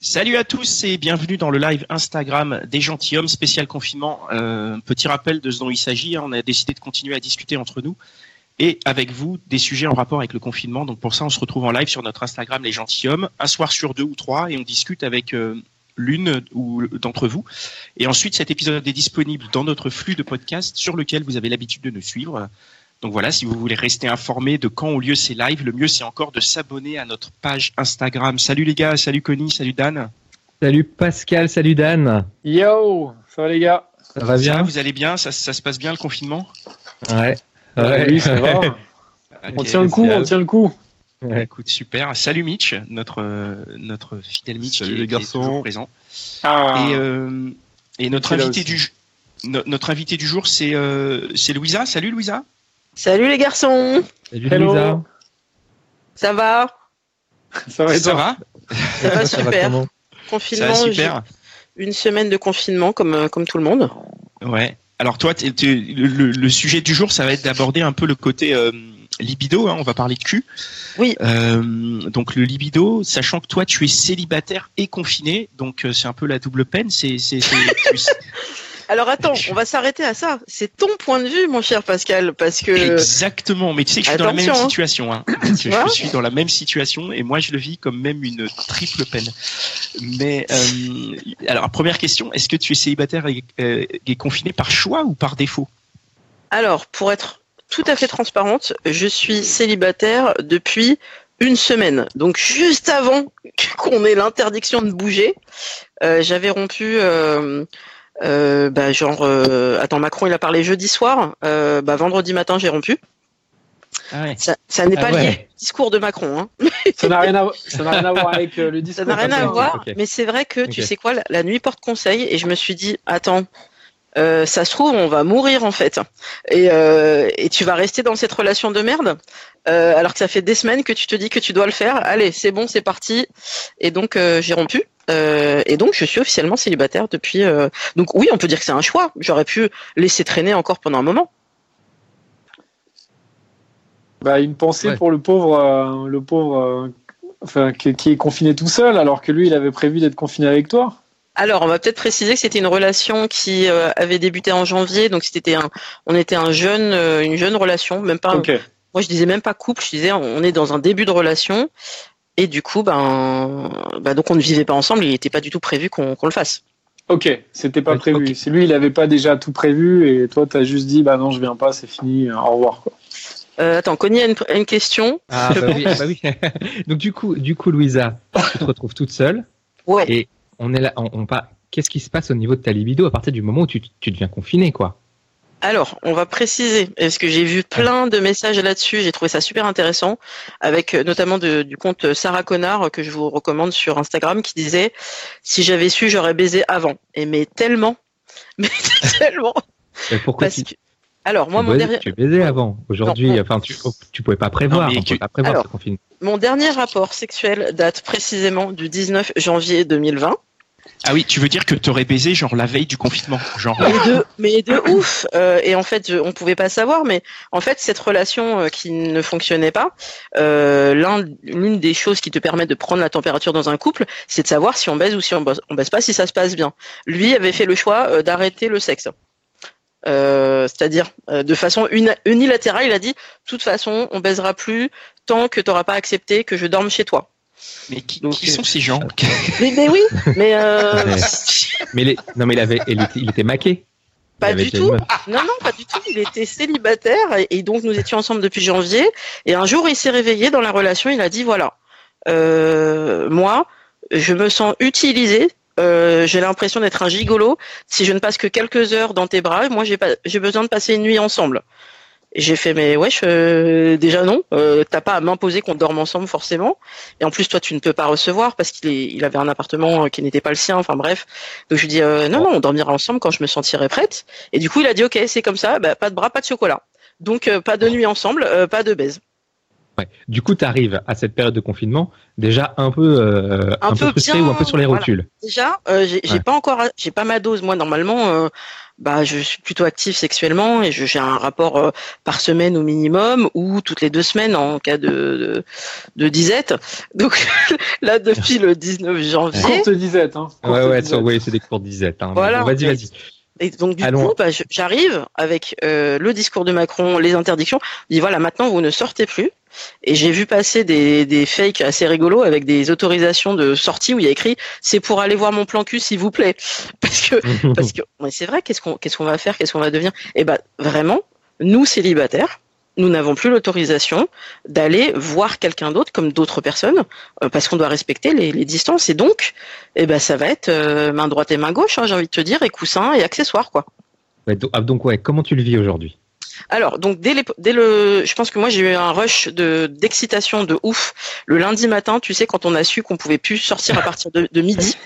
Salut à tous et bienvenue dans le live Instagram des gentilshommes spécial confinement. Euh, petit rappel de ce dont il s'agit, hein. on a décidé de continuer à discuter entre nous et avec vous des sujets en rapport avec le confinement. Donc pour ça, on se retrouve en live sur notre Instagram les gentilshommes, un soir sur deux ou trois, et on discute avec euh, l'une ou d'entre vous. Et ensuite, cet épisode est disponible dans notre flux de podcast sur lequel vous avez l'habitude de nous suivre. Donc voilà, si vous voulez rester informé de quand ont lieu ces lives, le mieux c'est encore de s'abonner à notre page Instagram. Salut les gars, salut Connie, salut Dan. Salut Pascal, salut Dan. Yo, ça va les gars? Ça va Ça bien va, vous allez bien? Ça, ça se passe bien le confinement? Ouais. Oui, ça va. on tient le coup, on tient le coup. Ouais. Écoute, super. Salut Mitch, notre euh, notre fidèle Mitch Salut qui, est- les qui est garçons. toujours présent. Ah, Et, euh, et notre invité du no- notre invité du jour c'est euh, c'est Louisa. Salut Louisa. Salut les garçons, Salut Hello. Louisa. ça va? Ça va et Ça toi? va Ça va Ça va super. Ça Confinement, va super. j'ai une semaine de confinement comme euh, comme tout le monde. Ouais. Alors toi, le, le- le sujet du jour, ça va être d'aborder un peu le côté euh, libido. Hein, on va parler de cul. Oui. Euh, donc le libido, sachant que toi, tu es célibataire et confiné, donc euh, c'est un peu la double peine. C'est Alors attends, on va s'arrêter à ça. C'est ton point de vue, mon cher Pascal, parce que Exactement, mais tu sais que je suis dans la même hein. situation. Hein. je, suis dans la même situation et moi je le vis comme même une triple peine. Mais euh, alors première question, est-ce que tu es célibataire et, euh, et confiné par choix ou par défaut? Alors pour être tout à fait transparente, je suis célibataire depuis une semaine. Donc juste avant qu'on ait l'interdiction de bouger, euh, j'avais rompu. Euh, euh, bah, genre, euh, attends, Macron, il a parlé jeudi soir. Euh, bah, vendredi matin, j'ai rompu. ah ouais. Ça, ça n'est Ah pas ouais. lié au discours de Macron. Hein. Ça n'a rien, à... ça n'a rien à voir avec euh, le Ça discours. n'a rien à voir, ok. mais c'est vrai que tu sais quoi, la, la nuit porte conseil et je me suis dit, attends, euh, ça se trouve, on va mourir en fait, et, euh, et tu vas rester dans cette relation de merde, euh, alors que ça fait des semaines que tu te dis que tu dois le faire. Allez, c'est bon, c'est parti. Et donc euh, j'ai rompu. Euh, et donc je suis officiellement célibataire depuis. euh, Donc oui, on peut dire que c'est un choix. J'aurais pu laisser traîner encore pendant un moment. Bah, une pensée Ouais. pour le pauvre, euh, le pauvre, euh, enfin, qui, qui est confiné tout seul, alors que lui, il avait prévu d'être confiné avec toi. Alors, on va peut-être préciser que c'était une relation qui euh, avait débuté en janvier, donc c'était un, on était un jeune, euh, une jeune relation, même pas. Ok. Moi, je disais même pas couple, je disais on est dans un début de relation, et du coup, ben, bah, donc on ne vivait pas ensemble, il n'était pas du tout prévu qu'on qu'on le fasse. Ok, c'était pas Ouais, prévu. C'est lui, il avait pas déjà tout prévu, et toi, t'as juste dit, bah non, je viens pas, c'est fini, euh, au revoir. Quoi. Euh, attends, Connie a une, question. Ah bah oui, ah bah oui. Donc du coup, du coup, Louisa, tu te retrouves toute seule. Ouais. Et on est là, on, on pas. Qu'est-ce qui se passe au niveau de ta libido à partir du moment où tu, tu deviens confiné, quoi? Alors, on va préciser, parce que j'ai vu plein de messages là-dessus, j'ai trouvé ça super intéressant, avec euh, notamment de- du compte Sarah Connard, que je vous recommande sur Instagram, qui disait « Si j'avais su, j'aurais baisé avant ». Et mais tellement, mais tellement, Pourquoi parce tu, que... Alors, moi, tu, mon dernier... tu baisais avant Aujourd'hui, Non. enfin, tu, oh, tu pouvais pas prévoir. Non, mais on tu- pouvait pas prévoir Alors. ce confinement. Mon dernier rapport sexuel date précisément du 19 janvier 2020. Ah oui, tu veux dire que tu aurais baisé genre la veille du confinement, genre Mais de, mais de ouf. Euh, et en fait, on pouvait pas savoir, mais en fait, cette relation euh, qui ne fonctionnait pas, euh, l'un- l'une des choses qui te permet de prendre la température dans un couple, c'est de savoir si on baise ou si on baise, on baise pas, si ça se passe bien. Lui avait fait le choix d'arrêter le sexe. Euh, c'est-à-dire euh, de façon uni- unilatérale, il a dit, de toute façon, on baisera plus tant que tu n'auras pas accepté que je dorme chez toi. Mais qui, Donc, qui sont ces gens Mais, mais oui, mais euh, Ouais. Mais les- non, mais il avait, il était, il était maqué. Pas du tout. Non, non, pas du tout. Il était célibataire et, et donc nous étions ensemble depuis janvier. Et un jour, il s'est réveillé dans la relation. Il a dit voilà, euh, moi, je me sens utilisé. euh, j'ai l'impression d'être un gigolo. Si je ne passe que quelques heures dans tes bras, moi, j'ai pas, j'ai besoin de passer une nuit ensemble. J'ai fait mais wesh euh, déjà non, euh, t'as pas à m'imposer qu'on dorme ensemble forcément. Et en plus toi tu ne peux pas recevoir parce qu'il il avait un appartement qui n'était pas le sien. Enfin bref. Donc je lui dis non non on dormira ensemble quand je me sentirai prête. Et du coup il a dit ok c'est comme ça, bah, pas de bras pas de chocolat. Donc pas de nuit ensemble, pas de baise. Ouais. Du coup, tu arrives à cette période de confinement déjà un peu euh, un, peu, frustré ou un peu sur les rotules? Déjà, euh, j'ai pas encore, j'ai pas ma dose. Moi, normalement, euh, bah, je suis plutôt active sexuellement et j'ai un rapport euh, par semaine au minimum ou toutes les deux semaines en cas de de, de disette. Donc là, depuis le 19 janvier. Courte disette, hein. ouais, ouais, ouais c'est des courtes disettes. Hein. Voilà. Vas-y, vas-y. Et donc du coup, bah, j'arrive avec euh, le discours de Macron, les interdictions. Je dis voilà, maintenant vous ne sortez plus. Et j'ai vu passer des, des fakes assez rigolos avec des autorisations de sortie où il y a écrit c'est pour aller voir mon plan cul s'il vous plaît. Parce que c'est vrai. Qu'est-ce qu'on qu'est-ce qu'on va faire Qu'est-ce qu'on va devenir? Et eh ben vraiment, nous célibataires, nous n'avons plus l'autorisation d'aller voir quelqu'un d'autre comme d'autres personnes euh, parce qu'on doit respecter les, distances et donc eh ben ça va être euh, main droite et main gauche hein, j'ai envie de te dire et coussins et accessoires quoi. Ah, donc ouais comment tu le vis aujourd'hui? Alors, donc dès, dès le, je pense que moi j'ai eu un rush de d'excitation de ouf le lundi matin. Tu sais, quand on a su qu'on pouvait plus sortir à partir de midi,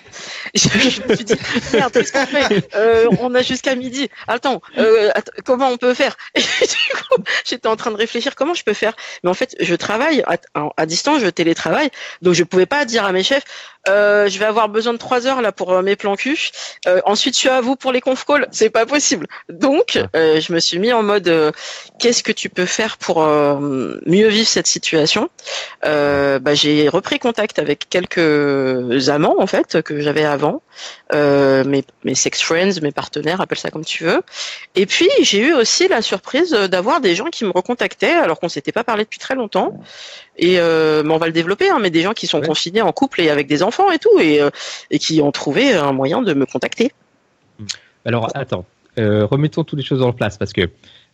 je, me suis dit merde, qu'est-ce qu'on fait? Euh, On a jusqu'à midi. Attends, euh, comment on peut faire? Et du coup, j'étais en train de réfléchir comment je peux faire? Mais en fait, je travaille à, à distance, je télétravaille, donc je pouvais pas dire à mes chefs euh, je vais avoir besoin de trois heures là pour euh, mes plans cul. Euh, ensuite, je suis à vous pour les conf calls. C'est pas possible. Donc, euh, je me suis mis en mode qu'est-ce que tu peux faire pour mieux vivre cette situation? Bah, J'ai repris contact avec quelques amants en fait que j'avais avant, mes, mes sex friends, mes partenaires, appelle ça comme tu veux. Et puis, j'ai eu aussi la surprise d'avoir des gens qui me recontactaient alors qu'on s'était pas parlé depuis très longtemps. Et mais on va le développer, hein, mais des gens qui sont confinés en couple et avec des enfants et tout, et, euh, et qui ont trouvé un moyen de me contacter. Alors attends, euh, remettons toutes les choses en place parce que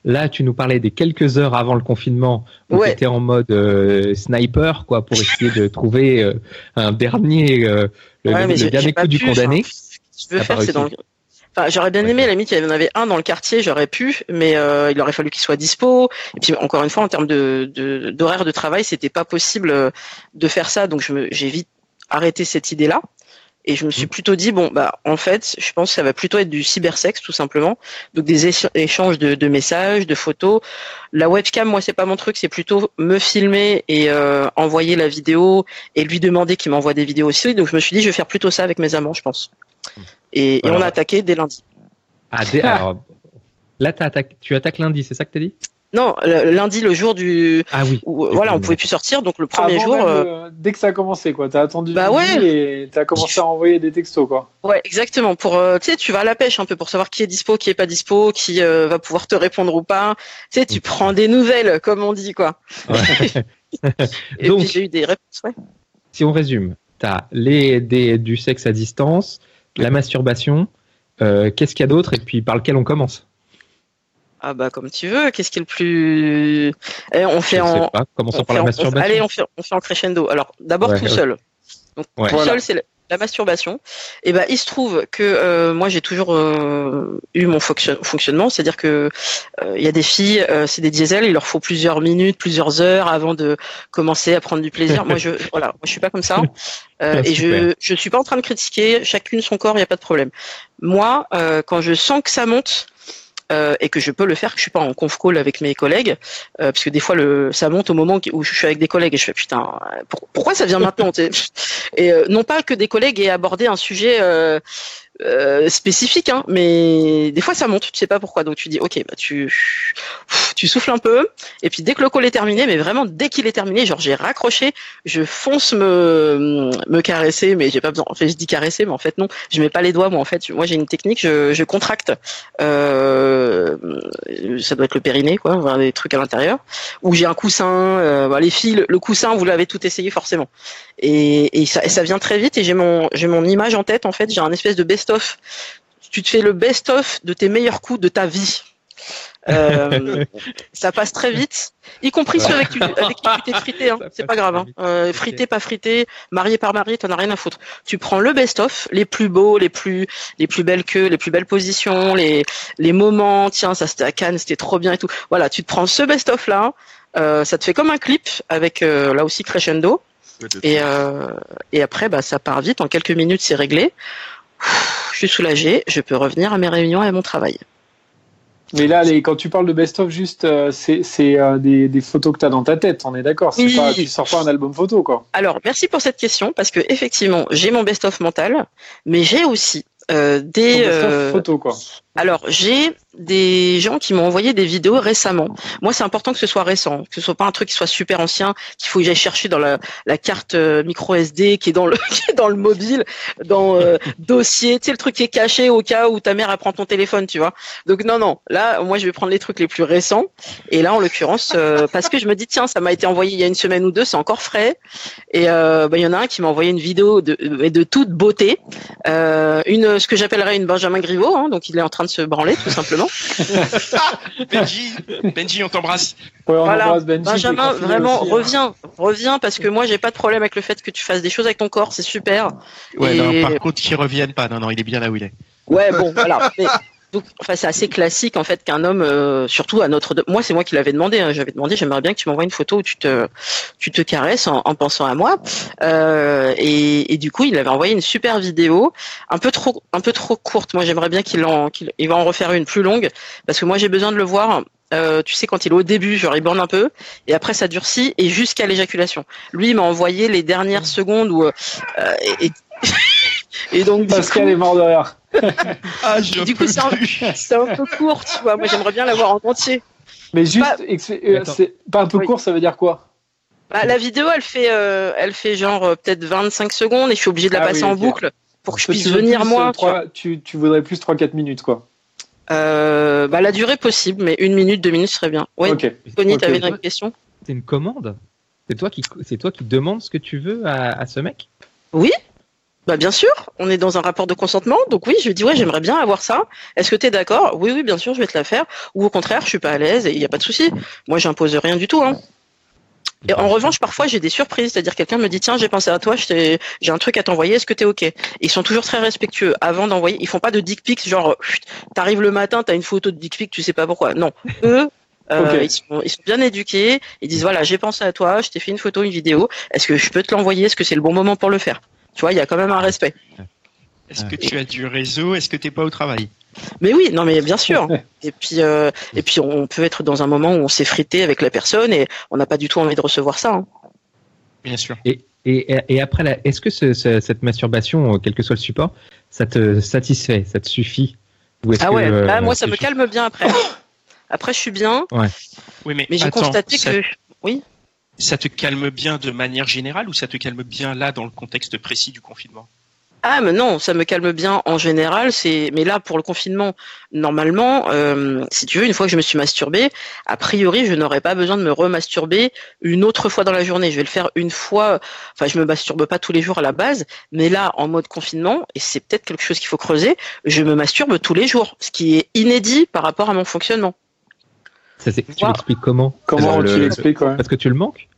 là, tu nous parlais des quelques heures avant le confinement où tu étais en mode euh, sniper, quoi, pour essayer de trouver un dernier, le, dernier coup du condamné. je veux faire, c'est dans Enfin, j'aurais bien aimé, la limite, il y en avait un dans le quartier, j'aurais pu, mais il aurait fallu qu'il soit dispo. Et puis, encore une fois, en termes de d'horaire de, travail, c'était pas possible de faire ça, donc j'ai vite arrêter cette idée-là. Et je me suis mmh. plutôt dit bon bah en fait je pense que ça va plutôt être du cybersex tout simplement. Donc des échanges de, messages de photos. La webcam moi c'est pas mon truc. C'est plutôt me filmer et euh, envoyer la vidéo et lui demander qu'il m'envoie des vidéos aussi. Donc je me suis dit je vais faire plutôt ça avec mes amants je pense. Et, on a attaqué dès lundi. Ah, dès, alors là tu attaques lundi c'est ça que tu as dit? Non, lundi, le jour du. Ah oui. voilà, on pouvait plus sortir, donc le premier jour. Euh, dès que ça a commencé, quoi. T'as attendu. Bah ouais. Et t'as commencé à envoyer des textos, quoi. Ouais, exactement. Pour, euh, tu sais, tu vas à la pêche un peu pour savoir qui est dispo, qui est pas dispo, qui euh, va pouvoir te répondre ou pas. Tu sais, tu prends des nouvelles, comme on dit, quoi. et donc, puis j'ai eu des réponses, ouais. Si on résume, t'as les des, du sexe à distance, la masturbation. Qu'est-ce qu'il y a d'autre et puis par lequel on commence? Ah bah comme tu veux. Qu'est-ce qui est le plus eh, On fait en. Commençons par la masturbation. allez, on fait, on fait en crescendo. Alors d'abord tout seul. Donc tout seul, c'est la, masturbation. Et bah il se trouve que euh, moi j'ai toujours euh, eu mon fonctionnement, c'est-à-dire que euh, il y a des filles, c'est des diesels, il leur faut plusieurs minutes, plusieurs heures avant de commencer à prendre du plaisir. moi je voilà, moi je suis pas comme ça. Ah, et je je suis pas en train de critiquer chacune son corps, il y a pas de problème. Moi, quand je sens que ça monte euh, et que je peux le faire, que je suis pas en conf call avec mes collègues, euh, parce que des fois le, ça monte au moment où je suis avec des collègues et je fais putain, pourquoi ça vient maintenant Et euh, non pas que des collègues aient abordé un sujet euh, spécifique, hein, mais des fois ça monte, tu sais pas pourquoi. Donc tu dis ok, bah tu tu souffles un peu, et puis dès que le call est terminé, mais vraiment dès qu'il est terminé, genre j'ai raccroché, je fonce me me caresser, mais j'ai pas besoin. En fait, je dis caresser, mais en fait non, je mets pas les doigts. Moi en fait, moi j'ai une technique, je, je contracte. Euh, ça doit être le périnée, quoi, avoir des trucs à l'intérieur. Ou j'ai un coussin. Euh, bah, les fils, le coussin, vous l'avez tout essayé forcément. Et, et, ça, et ça vient très vite. Et j'ai mon j'ai mon image en tête. En fait, j'ai un espèce de best best-of. Tu te fais le best-of de tes meilleurs coups de ta vie. Euh, ça passe très vite, y compris ceux avec, avec qui tu t'es frité. Hein. C'est pas grave. Hein. Euh, frité, pas frité, marié par marié, t'en as rien à foutre. Tu prends le best-of, les plus beaux, les plus les plus belles queues, les plus belles positions, les les moments. Tiens, ça c'était à Cannes, c'était trop bien et tout. Voilà, tu te prends ce best-of là. Euh, ça te fait comme un clip avec euh, là aussi crescendo. Et, euh, et après, bah, ça part vite. En quelques minutes, c'est réglé. Je suis soulagé. Je peux revenir à mes réunions et à mon travail. Mais là, les, quand tu parles de best-of, juste, euh, c'est euh, des, des, photos que tu as dans ta tête, on est d'accord oui. pas, Tu sors pas un album photo, quoi. Alors, merci pour cette question, parce que effectivement, j'ai mon best-of mental, mais j'ai aussi euh, des photos quoi. Alors j'ai des gens qui m'ont envoyé des vidéos récemment. Moi c'est important que ce soit récent, que ce soit pas un truc qui soit super ancien, qu'il faut que j'aille chercher dans la, la carte euh, micro SD qui est dans le qui est dans le mobile, dans euh, dossier, tu sais le truc qui est caché au cas où ta mère apprend ton téléphone, tu vois. Donc non non, là moi je vais prendre les trucs les plus récents et là en l'occurrence euh, parce que je me dis tiens ça m'a été envoyé il y a une semaine ou deux, c'est encore frais et bah, il y en a un qui m'a envoyé une vidéo de de toute beauté, une ce que j'appellerais une Benjamin Griveaux, hein, donc il est en train de se branler tout simplement. Benji, Benji, on t'embrasse. Ouais, on voilà. Benji, Benjamin, vraiment, aussi, reviens, hein. reviens parce que moi j'ai pas de problème avec le fait que tu fasses des choses avec ton corps, c'est super. Ouais, Et... non, par contre, qu'il revienne pas. Non, non, il est bien là où il est. Ouais, bon, voilà. Mais, donc, enfin, c'est assez classique en fait qu'un homme, euh, surtout à notre, moi c'est moi qui l'avais demandé. Hein, J'avais demandé, j'aimerais bien que tu m'envoies une photo où tu te, tu te caresses en, en pensant à moi. Euh, et, et, du coup, il avait envoyé une super vidéo, un peu trop, un peu trop courte. Moi, j'aimerais bien qu'il en, qu'il il va en refaire une plus longue parce que moi j'ai besoin de le voir. Euh, tu sais quand il est au début, genre il borne un peu, et après ça durcit et jusqu'à l'éjaculation. Lui, il m'a envoyé les dernières secondes où euh, et, et et donc, Pascal est mort de rire. ah, je du coup, c'est un, un, peu court, tu vois. Moi, j'aimerais bien l'avoir en entier. Mais juste, pas, euh, c'est pas un peu oui. court, ça veut dire quoi? Bah, La vidéo, elle fait, euh, elle fait genre euh, peut-être 25 secondes et je suis obligé de la ah, passer oui, okay. en boucle pour que je puisse venir plus, moi. 3, tu, tu, voudrais plus 3-4 minutes, quoi. Euh, bah, la durée possible, mais une minute, deux minutes serait bien. Oui, okay. Tony, okay. tu avais une question? C'est une commande? C'est toi, qui, toi qui demandes ce que tu veux à, à ce mec? Oui, bah bien sûr, on est dans un rapport de consentement, donc oui, je lui dis ouais, j'aimerais bien avoir ça. Est-ce que tu es d'accord? Oui, oui, bien sûr, je vais te la faire. Ou au contraire, je suis pas à l'aise et il n'y a pas de souci. Moi, j'impose rien du tout. Hein. Et en revanche, parfois, j'ai des surprises, c'est-à-dire quelqu'un me dit tiens, j'ai pensé à toi, j'ai un truc à t'envoyer, est-ce que t'es ok? Et Ils sont toujours très respectueux avant d'envoyer. Ils font pas de dick pics, genre t'arrives le matin, t'as une photo de dick pic, tu sais pas pourquoi. Non, eux. Euh, okay. ils, sont, ils, sont, bien éduqués. Ils disent voilà, j'ai pensé à toi, je t'ai fait une photo, une vidéo. Est-ce que je peux te l'envoyer? Est-ce que c'est le bon moment pour le faire? Tu vois, il y a quand même un respect. Est-ce que tu as du réseau? Est-ce que tu n'es pas au travail? Mais oui, non, mais bien sûr. Et puis, euh, et puis, on peut être dans un moment où on s'est frité avec la personne et on n'a pas du tout envie de recevoir ça. Hein. Bien sûr. Et, et, et après, est-ce que ce, ce, cette masturbation, quel que soit le support, ça te satisfait, ça te suffit? Ou Ah ouais, que, là, moi, ça me calme bien après. Après, je suis bien. Ouais. Oui, mais, mais j'ai constaté ça... que. Oui ça te calme bien de manière générale ou ça te calme bien là dans le contexte précis du confinement? Ah mais non, ça me calme bien en général. C'est mais là pour le confinement, normalement, euh, si tu veux, une fois que je me suis masturbée, a priori, je n'aurais pas besoin de me remasturber une autre fois dans la journée. Je vais le faire une fois. Enfin, je me masturbe pas tous les jours à la base, mais là, en mode confinement, et c'est peut-être quelque chose qu'il faut creuser, je me masturbe tous les jours, ce qui est inédit par rapport à mon fonctionnement. Ça, tu l'expliques comment Comment tu l'expliques ouais. Parce que tu le manques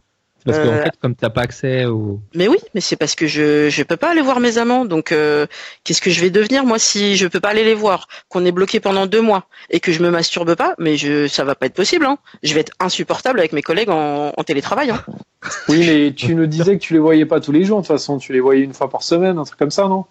parce qu'en euh... fait, comme t'as pas accès au. Mais oui, mais c'est parce que je je peux pas aller voir mes amants. Donc euh, qu'est-ce que je vais devenir moi si je peux pas aller les voir, qu'on est bloqué pendant deux mois et que je me masturbe pas Mais je ça va pas être possible. Hein. Je vais être insupportable avec mes collègues en, en télétravail. Hein. Oui, mais tu nous disais que tu les voyais pas tous les jours. De toute façon, tu les voyais une fois par semaine, un truc comme ça, non?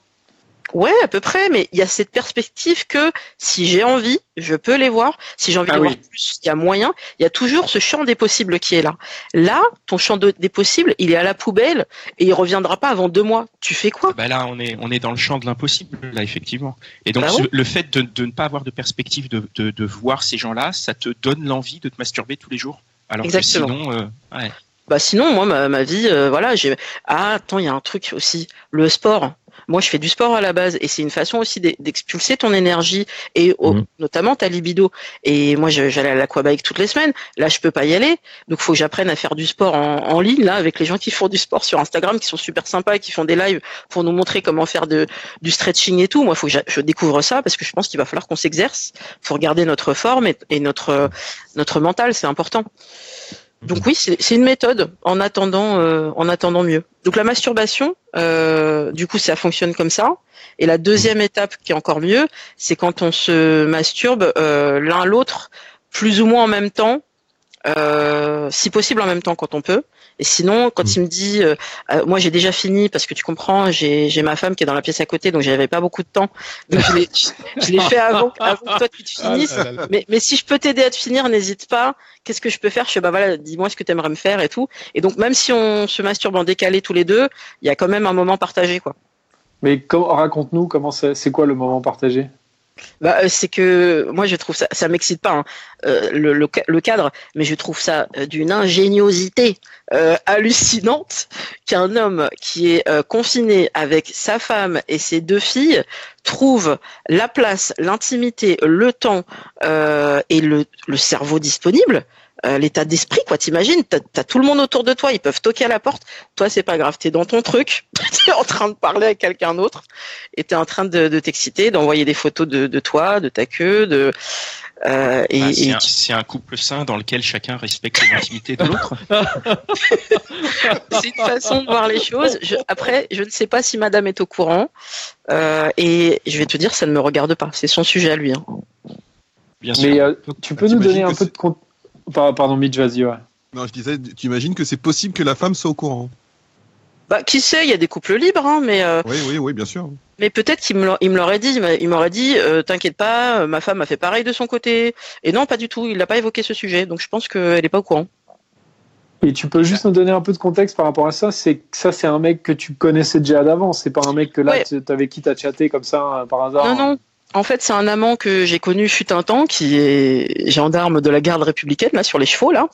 Ouais, à peu près, mais il y a cette perspective que si j'ai envie, je peux les voir. Si j'ai envie ah de oui. voir plus, il y a moyen. Il y a toujours ce champ des possibles qui est là. Là, ton champ de, des possibles, il est à la poubelle et il reviendra pas avant deux mois. Tu fais quoi? Bah Là, on est, on est dans le champ de l'impossible, là, effectivement. Et donc, bah le fait de, de, ne pas avoir de perspective de, de, de voir ces gens-là, ça te donne l'envie de te masturber tous les jours? Alors Exactement. que sinon, euh, ouais. Bah sinon, moi, ma, ma vie, euh, voilà, j'ai. Ah, attends, il y a un truc aussi, le sport Moi, je fais du sport à la base et c'est une façon aussi d'expulser ton énergie et mhm. notamment ta libido. Et moi, j'allais à l'aquabike toutes les semaines. Là, je peux pas y aller. Donc, faut que j'apprenne à faire du sport en, ligne, là, avec les gens qui font du sport sur Instagram, qui sont super sympas et qui font des lives pour nous montrer comment faire de, du stretching et tout. Moi, faut que je découvre ça parce que je pense qu'il va falloir qu'on s'exerce. Faut regarder notre forme et, notre, notre mental, c'est important. Donc oui, c'est une méthode en attendant, euh, en attendant mieux. Donc la masturbation, euh, du coup, ça fonctionne comme ça. Et la deuxième étape, qui est encore mieux, c'est quand on se masturbe euh, l'un l'autre, plus ou moins en même temps, si possible en même temps quand on peut. Et sinon, quand mm. il me dit, euh, euh, moi j'ai déjà fini parce que tu comprends, j'ai ma femme qui est dans la pièce à côté, donc j'avais pas beaucoup de temps. Donc je l'ai fait avant, avant que toi tu te ah finisses. mais, mais si je peux t'aider à te finir, n'hésite pas. Qu'est-ce que je peux faire? Je sais bah voilà, dis-moi ce que tu aimerais me faire et tout. Et donc même si on se masturbe en décalé tous les deux, il y a quand même un moment partagé quoi. Mais raconte-nous comment c'est quoi le moment partagé? Bah, euh, c'est que moi je trouve ça, ça m'excite pas hein, euh, le, le, cadre, mais je trouve ça euh, d'une ingéniosité hallucinante qu'un homme qui est confiné avec sa femme et ses deux filles trouve la place, l'intimité, le temps et le, le cerveau disponible euh, l'état d'esprit, quoi. T'imagines, t'as as tout le monde autour de toi, ils peuvent toquer à la porte. Toi, c'est pas grave, t'es dans ton truc, t'es en train de parler avec quelqu'un d'autre, et t'es en train de, de t'exciter, d'envoyer des photos de, de, toi, de ta queue, de. Euh, et, ah, c'est, un, couple sain dans lequel chacun respecte l'intimité de l'autre. c'est une façon de voir les choses. après, je ne sais pas si Madame est au courant, euh, et je vais te dire, ça ne me regarde pas. C'est son sujet à lui. Hein. Bien sûr. Mais euh, tu peux nous donner un peu de contexte Pardon, Mitch, vas-y, ouais. Non, je disais, tu imagines que c'est possible que la femme soit au courant bah, qui sait, il y a des couples libres, hein, mais. Euh, oui, oui, oui, bien sûr. Mais peut-être qu'il me l'aurait dit. Il m'aurait dit, euh, t'inquiète pas, euh, ma femme a fait pareil de son côté. Et non, pas du tout. Il n'a pas évoqué ce sujet, donc je pense qu'elle n'est pas au courant. Et tu peux juste nous donner un peu de contexte par rapport à ça. C'est ça, c'est un mec que tu connaissais déjà d'avant. C'est pas un mec que là, tu avec qui t'as chatté comme ça par hasard. Non, non. En fait, c'est un amant que j'ai connu fut un temps, qui est gendarme de la garde républicaine, là, sur les chevaux, là,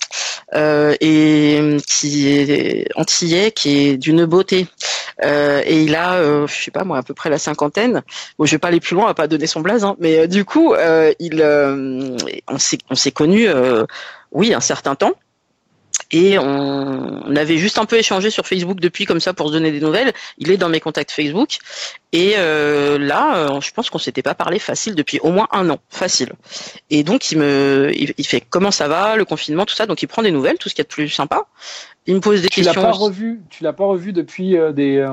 euh, et qui est antillais, qui est d'une beauté. Euh, et il a, euh, je sais pas moi, à peu près la cinquantaine. Bon, je vais pas aller plus loin, va pas donner son blaze, hein, mais du coup, il, on s'est, on s'est connu, oui, un certain temps et on, avait juste un peu échangé sur Facebook depuis comme ça pour se donner des nouvelles. Il est dans mes contacts Facebook et euh, là, euh, je pense qu'on s'était pas parlé facile depuis au moins un an, facile. Et donc il me, il, fait comment ça va, le confinement, tout ça. Donc il prend des nouvelles, tout ce qui est de plus sympa. Il me pose des questions. Tu l'as pas revu, tu l'as pas revu depuis euh, des,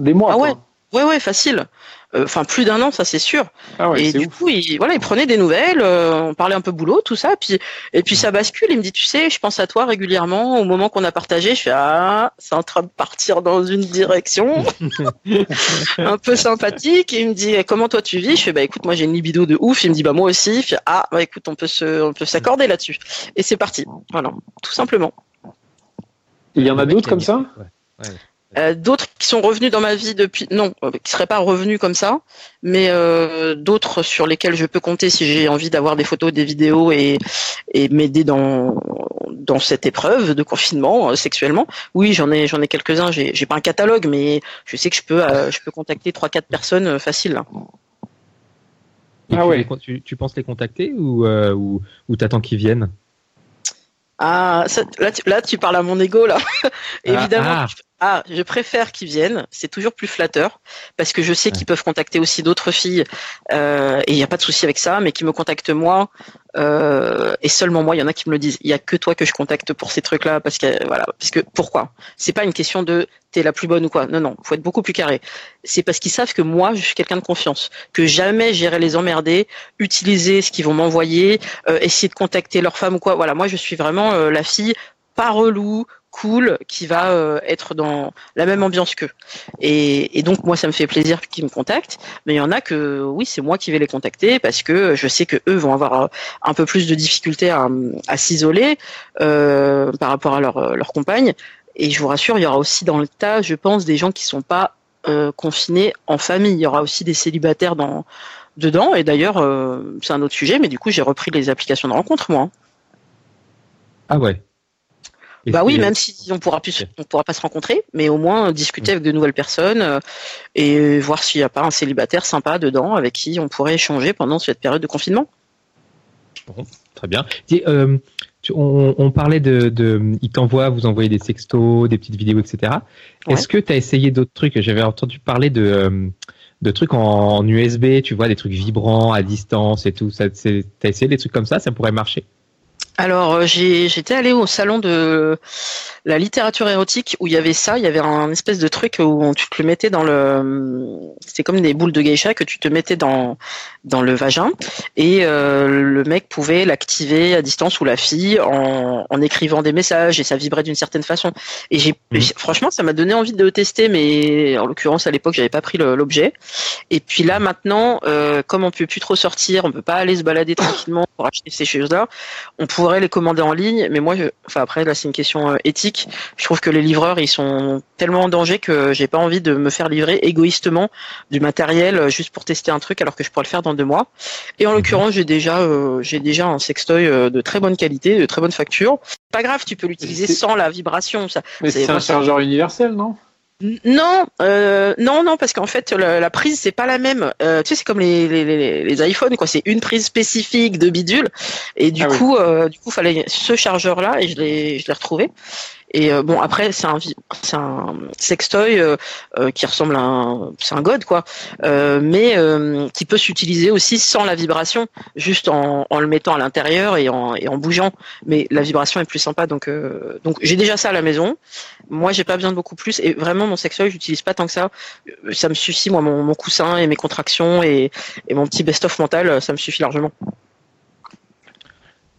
des, mois. Ah ouais, ouais, ouais, facile. Euh, enfin plus d'un an, ça c'est sûr. Ah et du coup, il, voilà, il prenait des nouvelles, euh, on parlait un peu boulot, tout ça, puis et puis ça bascule. Il me dit, tu sais, je pense à toi régulièrement au moment qu'on a partagé. Je fais ah, c'est en train de partir dans une direction un peu sympathique. Et il me dit, comment toi tu vis? Je fais bah écoute, moi j'ai une libido de ouf. Il me dit bah moi aussi. Je fais ah bah écoute, on peut se, on peut s'accorder là-dessus. Et c'est parti. Voilà, tout simplement. Il y en a d'autres comme ça euh, d'autres qui sont revenus dans ma vie depuis, non, euh, qui seraient pas revenus comme ça, mais euh, d'autres sur lesquels je peux compter si j'ai envie d'avoir des photos, des vidéos et, et m'aider dans dans cette épreuve de confinement sexuellement. Oui, j'en ai j'en ai quelques uns. J'ai j'ai pas un catalogue, mais je sais que je peux je peux contacter trois quatre personnes facile. ah ouais. Tu, tu, penses les contacter ou ou, ou t'attends qu'ils viennent? Ah, là, tu, là, tu parles à mon ego là. Ah, Évidemment, ah. Ah, je préfère qu'ils viennent. C'est toujours plus flatteur parce que je sais qu'ils peuvent contacter aussi d'autres filles euh, et il n'y a pas de souci avec ça, mais qui me contactent moi euh, et seulement moi. Il y en a qui me le disent. Il y a que toi que je contacte pour ces trucs-là parce que voilà. Parce que pourquoi? C'est pas une question de t'es la plus bonne ou quoi. Non, non. Faut être beaucoup plus carré. C'est parce qu'ils savent que moi, je suis quelqu'un de confiance, que jamais j'irai les emmerder, utiliser ce qu'ils vont m'envoyer, euh, essayer de contacter leur femme ou quoi. Voilà. Moi, je suis vraiment euh, la fille pas relou, cool qui va euh, être dans la même ambiance qu'eux. Et, donc moi ça me fait plaisir qu'ils me contactent, mais il y en a que oui c'est moi qui vais les contacter parce que je sais que eux vont avoir euh, un peu plus de difficultés à, s'isoler euh, par rapport à leur, compagne. Et je vous rassure, il y aura aussi dans le tas, je pense, des gens qui sont pas confinés en famille. Il y aura aussi des célibataires dans dedans. Et d'ailleurs, c'est un autre sujet, mais du coup j'ai repris les applications de rencontre moi. Ah ouais. Bah oui, même si on pourra plus, on pourra pas se rencontrer, mais au moins discuter avec de nouvelles personnes euh, et voir s'il n'y a pas un célibataire sympa dedans avec qui on pourrait échanger pendant cette période de confinement. Bon, très bien. Euh, on, parlait de, de il t'envoie, vous envoyez des sextos, des petites vidéos, etc. Est-ce que tu as essayé d'autres trucs? J'avais entendu parler de euh, de trucs en, USB, tu vois, des trucs vibrants à distance et tout. T'as essayé des trucs comme ça? Ça pourrait marcher? Alors euh, j'étais allée au salon de la littérature érotique où il y avait ça, il y avait un espèce de truc où tu te le mettais dans le, c'était comme des boules de geisha que tu te mettais dans dans le vagin et euh, le mec pouvait l'activer à distance ou la fille en, en écrivant des messages et ça vibrait d'une certaine façon. Et j'ai mmh. franchement ça m'a donné envie de le tester, mais en l'occurrence à l'époque j'avais pas pris l'objet. Et puis là maintenant, euh, comme on peut plus trop sortir, on peut pas aller se balader tranquillement pour acheter ces choses-là, on pourrait les commander en ligne, mais moi, enfin après là c'est une question euh, éthique. Je trouve que les livreurs ils sont tellement en danger que j'ai pas envie de me faire livrer égoïstement du matériel euh, juste pour tester un truc alors que je pourrais le faire dans deux mois. Et en mhm. l'occurrence j'ai déjà euh, j'ai déjà un sextoy de très bonne qualité, de très bonne facture. Pas grave, tu peux l'utiliser sans la vibration. Ça. Mais c'est un chargeur universel, non? Non, euh, non, non, parce qu'en fait la, prise c'est pas la même. Euh, tu sais, c'est comme les, les, les, iPhones, quoi. C'est une prise spécifique de bidule, et du ah coup, euh, du coup, fallait ce chargeur là, et je l'ai, je l'ai retrouvé. Et euh, bon, après, c'est un, un sextoy euh, euh, qui ressemble à un, c'est un god quoi, mais qui peut s'utiliser aussi sans la vibration, juste en, en le mettant à l'intérieur et en, et en bougeant. Mais la vibration est plus sympa, donc donc j'ai déjà ça à la maison. Moi, j'ai pas besoin de beaucoup plus. Et vraiment, mon sextoy, j'utilise pas tant que ça. Ça me suffit, moi, mon, mon coussin et mes contractions et, et mon petit best-of mental, ça me suffit largement.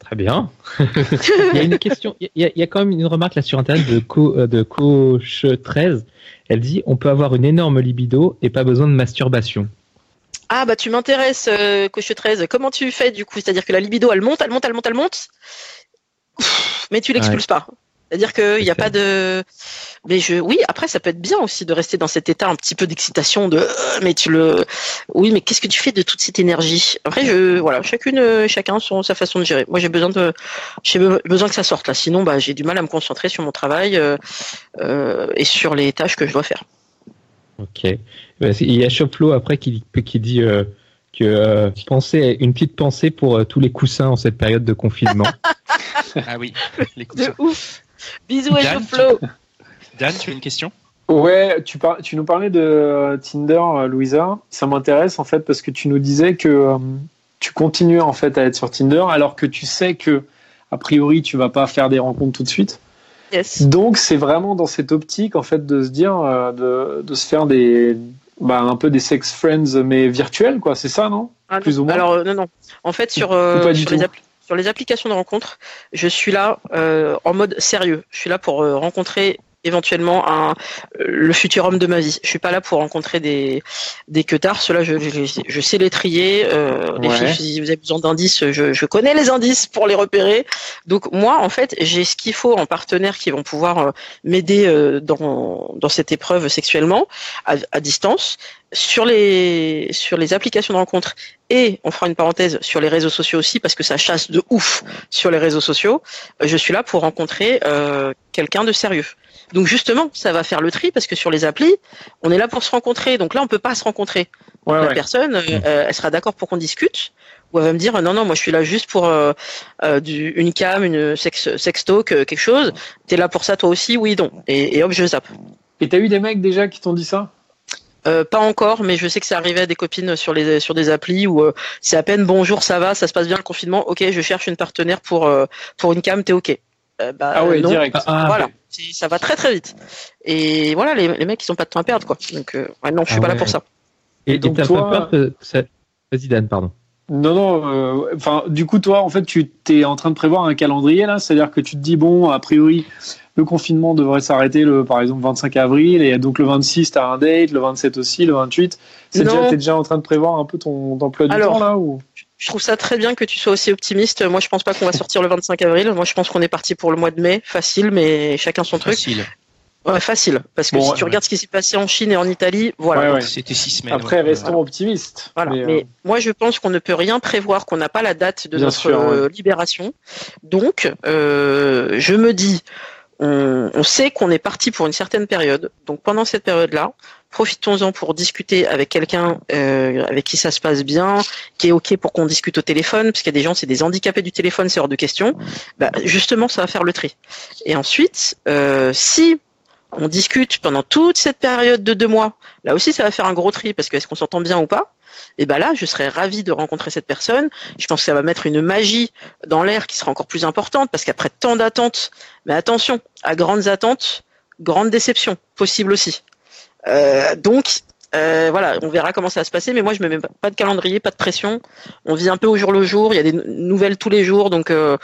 Très bien. il y a une question, il y, a, quand même une remarque là sur internet de, Co, euh, de Coach 13. Elle dit on peut avoir une énorme libido et pas besoin de masturbation. Ah bah tu m'intéresses, euh, Coach 13. Comment tu fais du coup? C'est-à-dire que la libido elle monte, elle monte, elle monte, elle monte, mais tu l'expulses pas. C'est-à-dire qu'il n'y a pas de. Mais je, oui, après, ça peut être bien aussi de rester dans cet état un petit peu d'excitation, de. Euh, mais tu le. Oui, mais qu'est-ce que tu fais de toute cette énergie? Après, je, voilà, chacune, euh, chacun son sa façon de gérer. Moi, j'ai besoin de, j'ai besoin que ça sorte là. Sinon, bah, j'ai du mal à me concentrer sur mon travail euh, et sur les tâches que je dois faire. Ok. Il y a Choplo après qui, qui dit. que pensez, une petite pensée pour tous les coussins en cette période de confinement. ah oui, les coussins. De ouf. Bisous et Flo. Dan, tu as une question? Ouais, tu, tu nous parlais de euh, Tinder, euh, Louisa. Ça m'intéresse en fait parce que tu nous disais que euh, tu continues en fait à être sur Tinder alors que tu sais que a priori tu vas pas faire des rencontres tout de suite. Yes. Donc c'est vraiment dans cette optique en fait de se dire de, de se faire des bah, un peu des sex friends mais virtuels quoi, c'est ça non? Ah, Plus ou moins. Alors non non. En fait sur, sur les sur les applications de rencontres, je suis là euh, en mode sérieux. Je suis là pour euh, rencontrer éventuellement un, euh, le futur homme de ma vie. Je suis pas là pour rencontrer des des queutards. Cela, je, je, je, sais les trier. Euh, les filles, si vous avez besoin d'indices, je, je, connais les indices pour les repérer. Donc moi, en fait, j'ai ce qu'il faut en partenaires qui vont pouvoir m'aider dans dans cette épreuve sexuellement à, à distance sur les sur les applications de rencontre et on fera une parenthèse sur les réseaux sociaux aussi parce que ça chasse de ouf sur les réseaux sociaux. Je suis là pour rencontrer euh, quelqu'un de sérieux. Donc justement, ça va faire le tri parce que sur les applis, on est là pour se rencontrer. Donc là, on peut pas se rencontrer. la personne, euh, euh, elle sera d'accord pour qu'on discute ou elle va me dire non non, moi je suis là juste pour du, une cam, une sex sextalk, quelque chose. T'es là pour ça toi aussi, oui donc. Et, et hop, je zappe. Et t'as eu des mecs déjà qui t'ont dit ça? Euh, pas encore, mais je sais que c'est arrivé à des copines sur les sur des applis où euh, c'est à peine bonjour, ça va, ça se passe bien le confinement. Ok, je cherche une partenaire pour euh, pour une cam, t'es ok. Bah, ah ouais, direct. Ah, voilà, ça va très très vite. Et voilà, les, les mecs ils ont pas de temps à perdre quoi. Donc non, je suis ah pas là pour ça. Et, donc t'as pas peur que ça... Vas-y Dan, pardon. Non, non. Enfin, du coup, toi, en fait, tu t'es en train de prévoir un calendrier là, c'est-à-dire que tu te dis bon, a priori, le confinement devrait s'arrêter le, par exemple, 25 avril, et donc le 26, tu as un date, le 27 aussi, le 28. C'est déjà, es déjà en train de prévoir un peu ton, emploi du temps là ou? Je trouve ça très bien que tu sois aussi optimiste. Moi, je pense pas qu'on va sortir le 25 avril. Moi, je pense qu'on est parti pour le mois de mai. Facile, mais chacun son truc. Facile. Ouais, facile. Parce que si tu regardes ce qui s'est passé en Chine et en Italie, voilà. C'était six semaines. Après, restons optimistes. Voilà. Mais, euh, moi, je pense qu'on ne peut rien prévoir, qu'on n'a pas la date de notre euh, libération. Donc, euh, je me dis, on, on sait qu'on est parti pour une certaine période. Donc pendant cette période-là, profitons-en pour discuter avec quelqu'un euh, avec qui ça se passe bien, qui est ok pour qu'on discute au téléphone, parce qu'il y a des gens, c'est des handicapés du téléphone, c'est hors de question. Bah, justement, ça va faire le tri. Et ensuite, euh, si on discute pendant toute cette période de deux mois, là aussi, ça va faire un gros tri, parce que est-ce qu'on s'entend bien ou pas? Et ben là, je serais ravi de rencontrer cette personne. Je pense que ça va mettre une magie dans l'air qui sera encore plus importante parce qu'après tant d'attentes, mais attention, à grandes attentes, grandes déceptions possibles aussi. Euh, donc euh, voilà, on verra comment ça va se passer, mais moi je me mets pas de calendrier, pas de pression. On vit un peu au jour le jour. Il y a des nouvelles tous les jours, donc euh,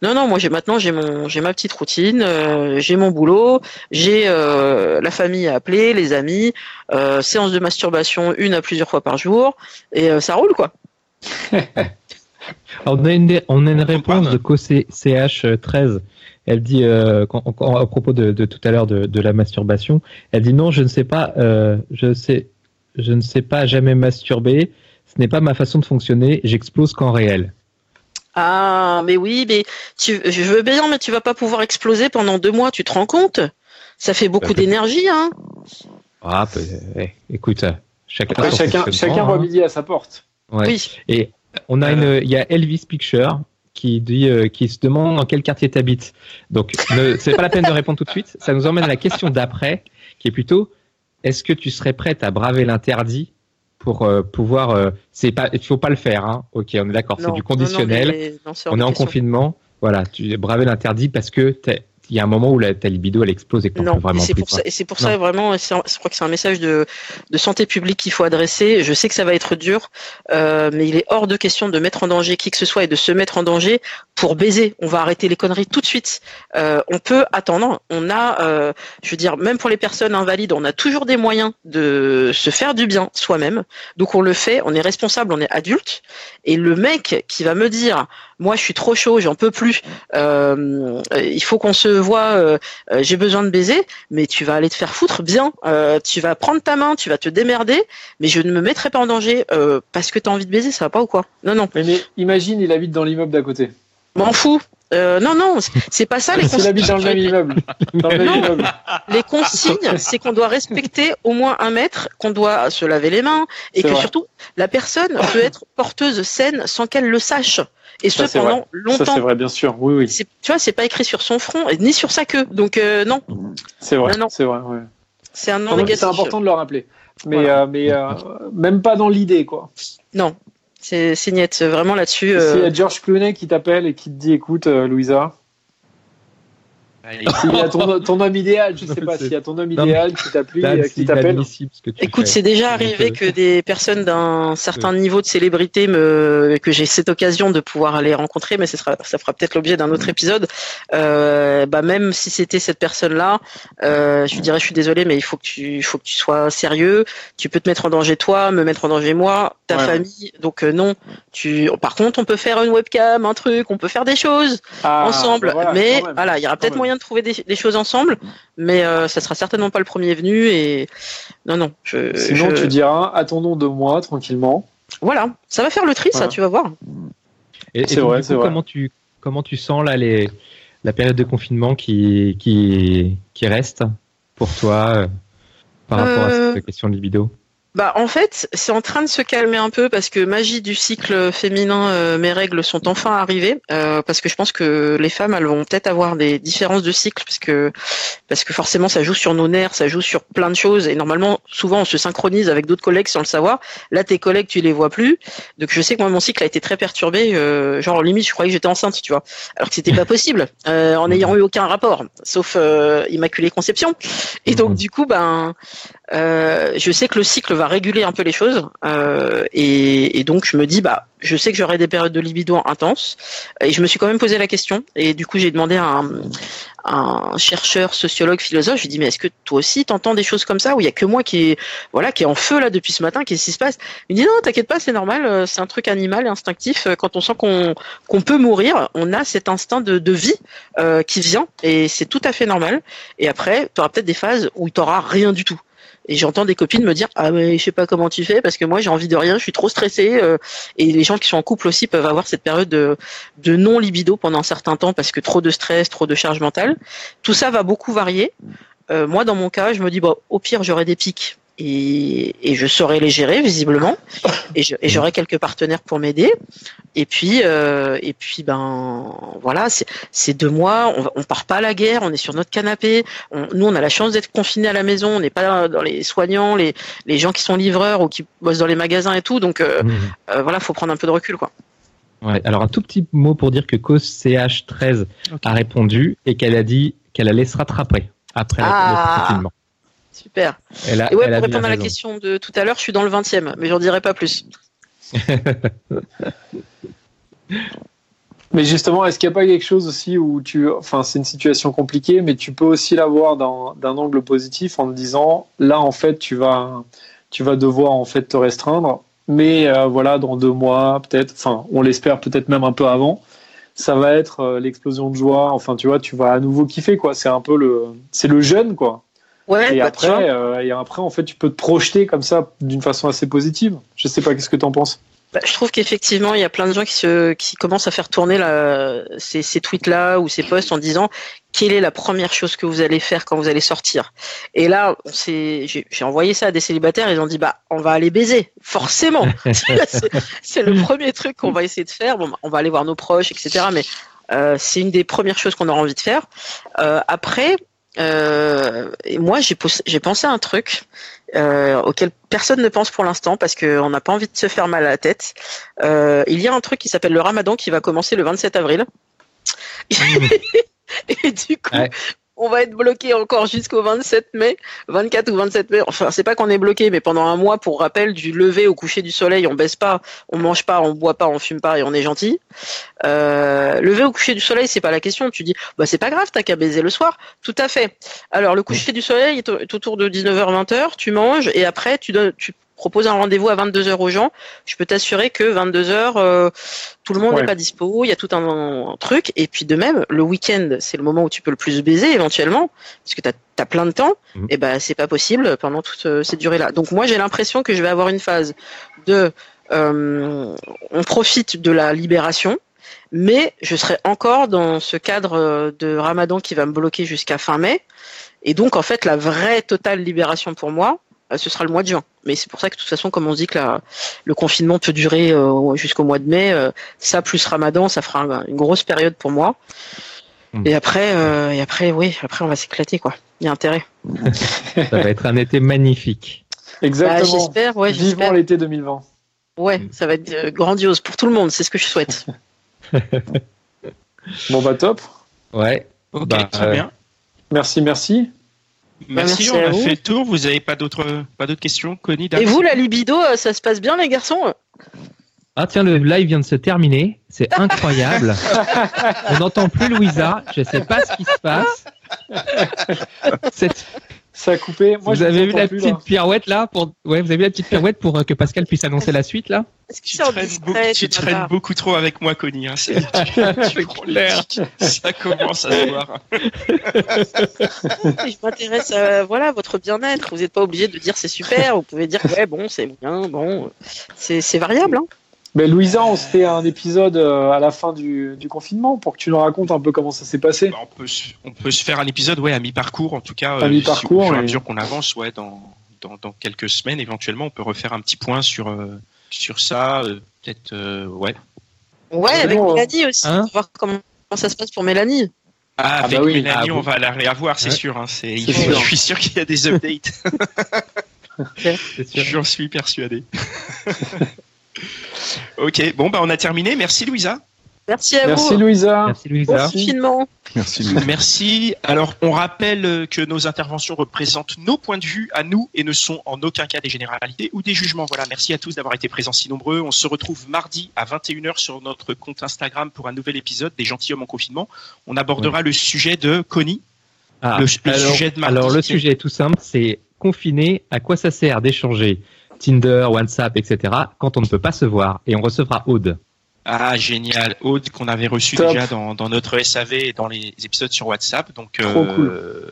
non non, moi j'ai maintenant j'ai mon j'ai ma petite routine, euh, j'ai mon boulot, j'ai euh, la famille à appeler, les amis, séance de masturbation une à plusieurs fois par jour, et ça roule quoi. on a une on a une réponse de COCH 13 elle dit euh, à propos de, tout à l'heure de, la masturbation, elle dit non, je ne sais pas, euh, je sais, je ne sais pas jamais masturber. Ce n'est pas ma façon de fonctionner. J'explose qu'en réel. Ah, mais oui, mais tu, je veux bien, mais tu vas pas pouvoir exploser pendant deux mois. Tu te rends compte? Ça fait beaucoup d'énergie, hein Ah, bah, eh, écoute, chacun, chacun, chacun voit hein. midi à sa porte. Oui. Et on a une, il y a Elvis Picture qui dit, euh, qui se demande dans quel quartier tu habites. Donc, c'est pas la peine de répondre tout de suite. Ça nous emmène à la question d'après, qui est plutôt, est-ce que tu serais prête à braver l'interdit pour euh, pouvoir, euh, c'est pas, il faut pas le faire, hein. Ok, on est d'accord, c'est du conditionnel. on est en confinement. Voilà, tu braver l'interdit parce que il y a un moment où la, ta libido elle explose et que non, vraiment c'est pour ça, et c'est pour ça vraiment, je crois que c'est un message de, de santé publique qu'il faut adresser. Je sais que ça va être dur, euh, mais il est hors de question de mettre en danger qui que ce soit et de se mettre en danger pour baiser. On va arrêter les conneries tout de suite. Euh, on peut attendre. On a, euh, je veux dire, même pour les personnes invalides, on a toujours des moyens de se faire du bien soi-même. Donc on le fait. On est responsable. On est adulte. Et le mec qui va me dire, moi je suis trop chaud, j'en peux plus. Euh, il faut qu'on se voit. Euh, euh, j'ai besoin de baiser, mais tu vas aller te faire foutre bien. tu vas prendre ta main, tu vas te démerder, mais je ne me mettrai pas en danger parce que tu as envie de baiser, ça va pas ou quoi? Non, non. Mais, imagine, il habite dans l'immeuble d'à côté. M'en fous. non, non, c'est pas ça les consignes. Il habite dans le même immeuble. Les consignes, c'est qu'on doit respecter au moins un mètre, qu'on doit se laver les mains, et que surtout, la personne peut être porteuse saine sans qu'elle le sache. Et ce pendant longtemps. Ça c'est vrai, bien sûr. Oui, oui. Tu vois, c'est pas écrit sur son front ni sur sa queue. Donc euh, non. C'est vrai. C'est vrai. C'est un nom négatif. C'est important de le rappeler. Mais, euh, mais euh, même pas dans l'idée, quoi. Non. C'est net. Vraiment là-dessus. C'est George Clooney qui t'appelle et qui te dit, écoute, Louisa, s'il y a ton, homme idéal, je sais pas, s'il y a ton homme idéal qui t'appelle, qui t'appelle. Écoute, c'est déjà arrivé que des personnes d'un certain niveau de célébrité me, que j'ai cette occasion de pouvoir aller rencontrer, mais ça sera, ça fera peut-être l'objet d'un autre épisode. Euh, bah même si c'était cette personne-là, euh, je lui dirais, je suis désolé, mais il faut que tu, il faut que tu sois sérieux. Tu peux te mettre en danger toi, me mettre en danger moi, ta famille. Donc euh, non. Tu, par contre, on peut faire une webcam, un truc, on peut faire des choses ah, ensemble. Bah mais voilà, il y aura peut-être moyen de trouver des, choses ensemble, mais euh, ça sera certainement pas le premier venu. Et non, non. Je, Sinon, tu diras, attendons deux mois tranquillement. Voilà, ça va faire le tri, ça, tu vas voir. Et, c'est vrai, c'est Comment tu comment tu sens là les la période de confinement qui qui qui reste pour toi euh, par rapport à cette euh, question de libido? Bah en fait, c'est en train de se calmer un peu parce que magie du cycle féminin, euh, mes règles sont enfin arrivées euh, parce que je pense que les femmes elles vont peut-être avoir des différences de cycle parce que parce que forcément ça joue sur nos nerfs, ça joue sur plein de choses et normalement souvent on se synchronise avec d'autres collègues sans le savoir. Là tes collègues tu les vois plus, donc je sais que moi mon cycle a été très perturbé, euh, genre limite je croyais que j'étais enceinte, tu vois, alors que c'était pas possible en n'ayant eu aucun rapport, sauf immaculée conception. Et donc mhm. du coup ben je sais que le cycle va réguler un peu les choses. Euh, et, donc je me dis bah je sais que j'aurai des périodes de libido intenses et je me suis quand même posé la question et du coup j'ai demandé à un, un, chercheur sociologue philosophe je lui dis mais est-ce que toi aussi t'entends des choses comme ça où il y a que moi qui est voilà qui est en feu là depuis ce matin qu'est-ce qui se passe? Il me dit non t'inquiète pas c'est normal euh, c'est un truc animal et instinctif euh, quand on sent qu'on qu'on peut mourir on a cet instinct de, de vie euh, qui vient et c'est tout à fait normal et après tu auras peut-être des phases où tu n'auras rien du tout Et j'entends des copines me dire ah mais je sais pas comment tu fais parce que moi j'ai envie de rien, je suis trop stressée. euh, et les gens qui sont en couple aussi peuvent avoir cette période de, non libido pendant un certain temps parce que trop de stress, trop de charge mentale. Tout ça va beaucoup varier. Euh, moi dans mon cas, je me dis bon au pire j'aurai des pics et, et je saurais les gérer visiblement et j'aurai quelques partenaires pour m'aider. Et puis euh, et puis ben voilà c'est deux mois, on, on part pas à la guerre, on est sur notre canapé. On- nous, on a la chance d'être confinés à la maison, on n'est pas dans les soignants, les, les gens qui sont livreurs ou qui bossent dans les magasins et tout. Donc euh, Mhm. euh, voilà, faut prendre un peu de recul, quoi. Ouais, alors un tout petit mot pour dire que Cause CH13 Ok. a répondu et qu'elle a dit qu'elle allait se rattraper après Ah. le confinement. Super. Elle a, Et ouais, elle pour répondre à la raison. question de tout à l'heure, je suis dans le 20e, mais j'en dirai pas plus. Mais justement, est-ce qu'il n'y a pas quelque chose aussi où tu, enfin, c'est une situation compliquée, mais tu peux aussi la voir d'un angle positif en te disant, là, en fait, tu vas, tu vas devoir en fait te restreindre, mais euh, voilà, dans deux mois, peut-être, enfin, on l'espère peut-être même un peu avant, ça va être euh, l'explosion de joie. Enfin, tu vois, tu vas à nouveau kiffer, quoi. C'est un peu le, c'est le jeune, quoi. Ouais, Et bah, tu vois. après, euh, et après, en fait, tu peux te projeter comme ça d'une façon assez positive. Je sais pas, qu'est-ce que tu en penses? Bah, je trouve qu'effectivement, il y a plein de gens qui se, qui commencent à faire tourner la, ces, ces tweets-là ou ces posts en disant quelle est la première chose que vous allez faire quand vous allez sortir? Et là, on s'est- j'ai j'ai envoyé ça à des célibataires. Ils ont dit bah, on va aller baiser, forcément. c'est c'est le premier truc qu'on va essayer de faire. Bon, bah, on va aller voir nos proches, etc. Mais euh, c'est une des premières choses qu'on aura envie de faire. Euh, après, euh, et moi, j'ai pensé à un truc euh, auquel personne ne pense pour l'instant parce qu'on n'a pas envie de se faire mal à la tête. Euh, il y a un truc qui s'appelle le Ramadan qui va commencer le 27 avril. Et du coup, Ouais. On va être bloqué encore jusqu'au 27 mai, 24 ou 27 mai. Enfin, c'est pas qu'on est bloqué, mais pendant un mois, pour rappel, du lever au coucher du soleil, on baisse pas, on mange pas, on boit pas, on fume pas et on est gentil. Euh, lever au coucher du soleil, c'est pas la question. Tu dis, bah c'est pas grave, t'as qu'à baiser le soir. Tout à fait. Alors le coucher du soleil est au- est autour de 19h-20h, tu manges et après tu donnes, tu proposes un rendez-vous à 22h aux gens. Je peux t'assurer que 22h, euh, tout le monde n'est Ouais. pas dispo, il y a tout un, un truc. Et puis de même, le week-end, c'est le moment où tu peux le plus baiser éventuellement, parce que t'as as plein de temps. Mhm. Et ben c'est pas possible pendant toute euh, cette durée-là. Donc moi j'ai l'impression que je vais avoir une phase de, euh, on profite de la libération. Mais je serai encore dans ce cadre euh, de Ramadan qui va me bloquer jusqu'à fin mai. Et donc, en fait, la vraie totale libération pour moi, ce sera le mois de juin. Mais c'est pour ça que, de toute façon, comme on dit que la- le confinement peut durer euh, jusqu'au mois de mai, euh, ça plus Ramadan, ça fera un- une grosse période pour moi. Mm. Et après, euh, et après, oui, après, on va s'éclater, quoi. Il y a intérêt. Ça va être un été magnifique. Bah, Exactement. j'espère, ouais, Vivement j'espère. l'été 2020. Ouais, ça va être euh, grandiose pour tout le monde. C'est ce que je souhaite. Bon bah top. Ouais. Ok, Bah, très euh, bien. Merci, merci. Merci, merci on a vous. fait le tour. Vous avez pas d'autres pas d'autres questions, Connie Et vous, la libido, euh, ça se passe bien, les garçons? Ah tiens, le live vient de se terminer. C'est incroyable. On n'entend plus Louisa. Je sais pas ce qui se passe. Cette- Ça a coupé. Moi, vous avez vu la plus, petite là. pirouette là pour ouais, vous avez vu la petite pirouette pour euh, que Pascal puisse annoncer la suite là? Est-ce que Tu traînes, discret, beaucoup, tu traînes beaucoup trop avec moi, Connie. Hein. C'est- tu, tu prends l'air. Ça commence à se voir. je m'intéresse à voilà votre bien-être. Vous n'êtes pas obligé de dire c'est super. Vous pouvez dire ouais bon c'est bien bon c'est c'est variable. Hein. Mais Louisa, on se fait un épisode euh, à la fin du, du confinement pour que tu nous racontes un peu comment ça s'est passé. Bah, on, peut se, on peut se faire un épisode ouais, à mi-parcours, en tout cas. À euh, mi-parcours, si au fur et à mesure qu'on avance, ouais, dans, dans, dans quelques semaines, éventuellement, on peut refaire un petit point sur, euh, sur ça. euh, Peut-être, euh, ouais. Ouais avec bon. Mélanie aussi. Hein pour voir comment ça se passe pour Mélanie. Ah, Ah avec bah oui. Mélanie, Ah, on va la réavoir, c'est Ouais. sûr. Hein, c'est, sûr. je suis sûr qu'il y a des updates. J'en suis persuadé. ok, bon, bah, on a terminé. Merci, Louisa. Merci à Merci vous. Louisa. Merci Louisa. confinement. Merci. Louis. Merci. Alors, on rappelle euh, que nos interventions représentent nos points de vue à nous et ne sont en aucun cas des généralités ou des jugements. Voilà, merci à tous d'avoir été présents si nombreux. On se retrouve mardi à 21h sur notre compte Instagram pour un nouvel épisode des gentilshommes en confinement. On abordera le sujet de Connie. Ah, Le- le alors, sujet de mardi, alors le sujet est tout simple, c'est confiné. À quoi ça sert d'échanger? Tinder, WhatsApp, etc. quand on ne peut pas se voir et on recevra Aude. Ah génial, Aude qu'on avait reçu déjà dans, notre SAV et dans les épisodes sur WhatsApp. Donc euh,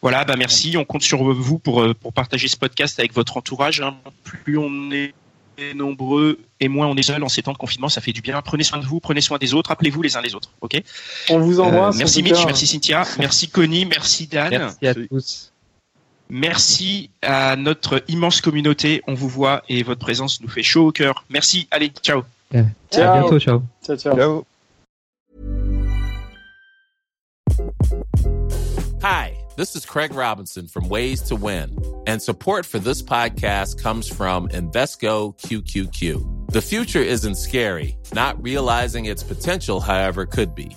voilà, bah merci. On compte sur vous pour euh, pour partager ce podcast avec votre entourage. Hein. Plus on est nombreux et moins on est seul en ces temps de confinement, ça fait du bien. Prenez soin de vous, prenez soin des autres, appelez-vous les uns les autres. Ok? On vous embrasse. Euh, merci Mitch, merci Cynthia, merci Connie, merci Dan. Merci à tous. Merci à notre immense communauté. On vous voit et votre présence nous fait chaud au cœur. Merci. Allez, ciao. Yeah. Ciao. À bientôt. Ciao. Ciao, ciao. ciao. Hi, this is Craig Robinson from Ways to Win, and support for this podcast comes from Invesco QQQ. The future isn't scary. Not realizing its potential, however, could be.